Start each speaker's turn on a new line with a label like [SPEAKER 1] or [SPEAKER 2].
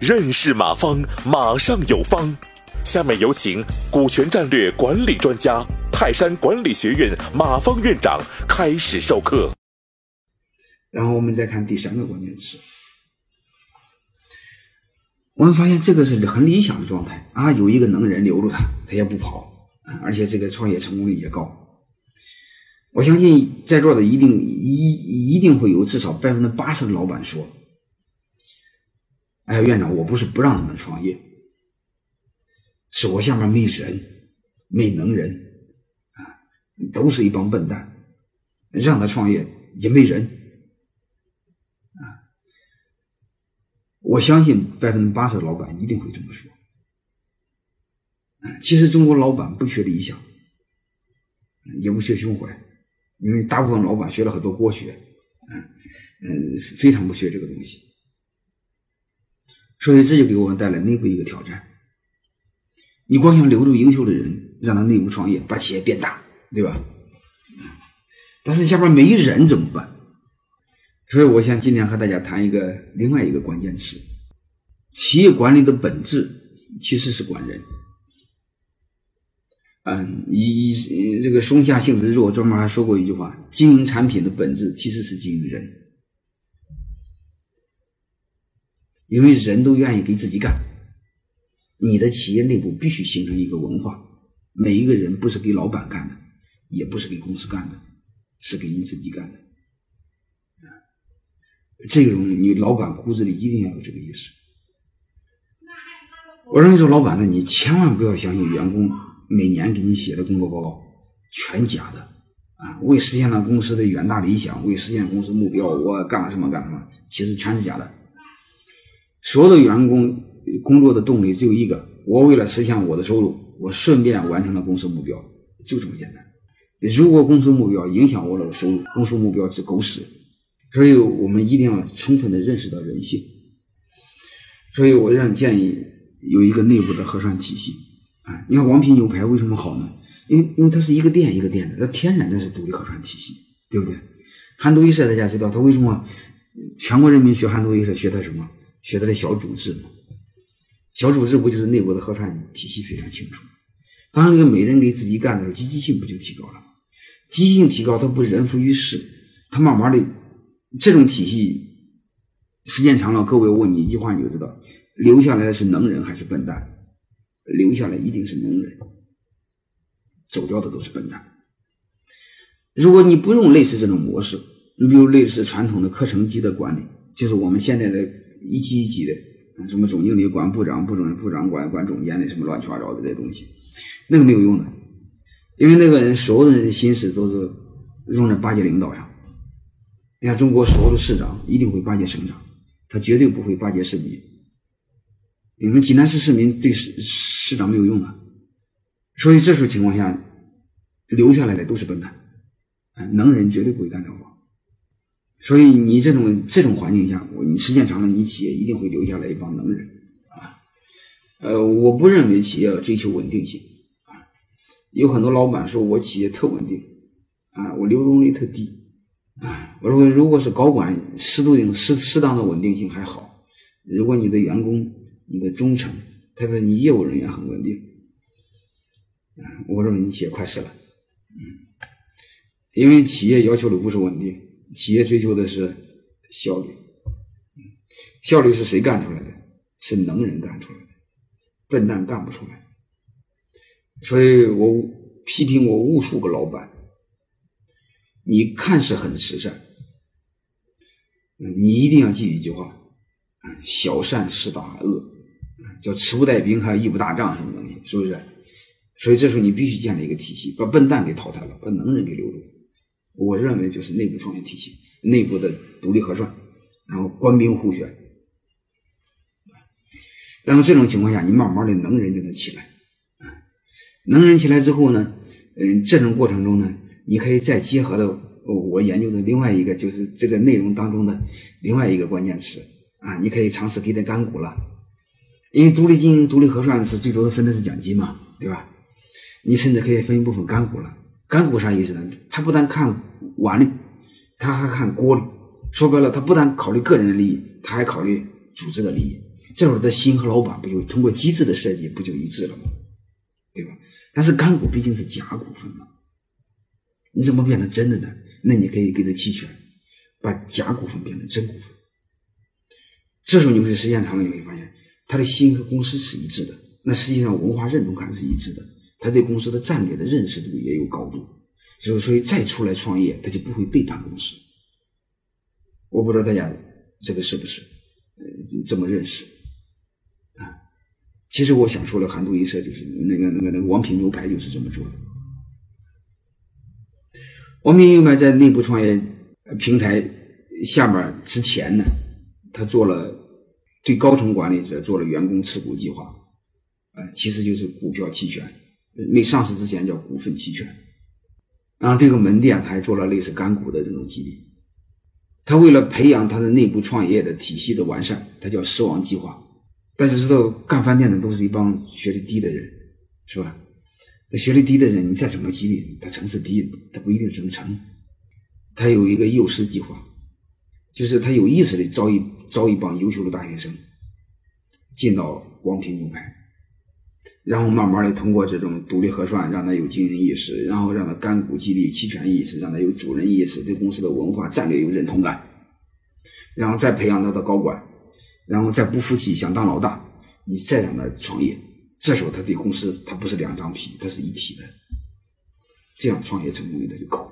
[SPEAKER 1] 认识马方，马上有方。下面有请股权战略管理专家、泰山管理学院马方院长开始授课。
[SPEAKER 2] 然后我们再看第三个关键词，我们发现这个是很理想的状态啊，有一个能人留住他，他也不跑，而且这个创业成功率也高。我相信在座的一定一一定会有至少百分之八十的老板说。哎，院长，我不是不让他们创业，是我下面没人，没能人，啊，都是一帮笨蛋，让他创业也没人，啊，我相信百分之八十的老板一定会这么说，其实中国老板不缺理想，也不缺胸怀，因为大部分老板学了很多国学，嗯嗯，非常不学这个东西。所以这就给我们带来内部一个挑战。你光想留住优秀的人，让他内部创业，把企业变大，对吧？但是下边没人怎么办？所以我想今天和大家谈一个另外一个关键词：企业管理的本质其实是管人。嗯，以这个松下幸之助专门还说过一句话：经营产品的本质其实是经营人。因为人都愿意给自己干，你的企业内部必须形成一个文化，每一个人不是给老板干的，也不是给公司干的，是给你自己干的。啊，这种你老板骨子里一定要有这个意识。我认为说老板呢，你千万不要相信员工每年给你写的工作报告全假的啊！为实现了公司的远大理想，为实现公司目标，我干了什么干什么，其实全是假的。所有的员工工作的动力只有一个：我为了实现我的收入，我顺便完成了公司目标，就这么简单。如果公司目标影响我的收入，公司目标是狗屎。所以我们一定要充分的认识到人性。所以我让建议有一个内部的核算体系啊。你看王品牛排为什么好呢？因为因为它是一个店一个店的，它天然的是独立核算体系，对不对？韩都衣舍大家知道，它为什么全国人民学韩都衣舍学它什么？学他的小组织，小组织不就是内部的核算体系非常清楚？当这个每人给自己干的时候，积极性不就提高了？积极性提高，他不人浮于事，他慢慢的这种体系时间长了，各位我问你一句话你就知道，留下来的是能人还是笨蛋？留下来一定是能人，走掉的都是笨蛋。如果你不用类似这种模式，你比如类似传统的课程级的管理，就是我们现在的。一级一级的，什么总经理管部长，部长部长管管总监的，什么乱七八糟的这些东西，那个没有用的，因为那个人所有的人的心思都是用在巴结领导上。你看中国所有的市长一定会巴结省长，他绝对不会巴结市民。你们济南市市民对市市长没有用的，所以这种情况下，留下来的都是笨蛋，能人绝对不会干这活。所以你这种这种环境下，你时间长了，你企业一定会留下来一帮能人啊。呃，我不认为企业要追求稳定性啊。有很多老板说我企业特稳定啊，我流动率特低啊。我说如果是高管适度适适当的稳定性还好，如果你的员工、你的忠诚，特别是你业务人员很稳定，啊，我认为你企业快死了。因为企业要求的不是稳定。企业追求的是效率，效率是谁干出来的？是能人干出来的，笨蛋干不出来。所以我批评我无数个老板，你看似很慈善，你一定要记一句话：小善是大恶，叫慈不带兵，还有义不打仗，什么东西？是不是？所以这时候你必须建立一个体系，把笨蛋给淘汰了，把能人给留住。我认为就是内部创业体系，内部的独立核算，然后官兵互选，然后这种情况下，你慢慢的能人就能起来，啊，能人起来之后呢，嗯，这种过程中呢，你可以再结合的我研究的另外一个就是这个内容当中的另外一个关键词啊，你可以尝试给点干股了，因为独立经营、独立核算是最多的分的是奖金嘛，对吧？你甚至可以分一部分干股了。干股啥意思呢？他不但看碗里，他还看锅里，说白了，他不但考虑个人的利益，他还考虑组织的利益。这会儿的心和老板不就通过机制的设计不就一致了吗？对吧？但是干股毕竟是假股份嘛，你怎么变成真的呢？那你可以给他期权，把假股份变成真股份。这时候你会时间长了，你会发现他的心和公司是一致的。那实际上文化认同感是一致的，他对公司的战略的认识度也有高度。所以，所以再出来创业，他就不会背叛公司。我不知道大家这个是不是呃这么认识啊？其实我想说的韩都衣舍就是那个那个那个王品牛排就是这么做的。王品牛排在内部创业平台下面之前呢，他做了对高层管理者做了员工持股计划，啊，其实就是股票期权，没上市之前叫股份期权。然后这个门店还做了类似干股的这种激励。他为了培养他的内部创业的体系的完善，他叫狮王计划。大家知道干饭店的都是一帮学历低的人，是吧？那学历低的人，你再怎么激励，他层次低，他不一定能成。他有一个幼师计划，就是他有意识的招一招一帮优秀的大学生进到王品牛排，然后慢慢的通过这种独立核算，让他有经营意识，然后让他干股激励、期权意识，让他有主人意识，对公司的文化战略有认同感，然后再培养他的高管，然后再不服气想当老大，你再让他创业，这时候他对公司他不是两张皮，他是一体的，这样创业成功率他就高。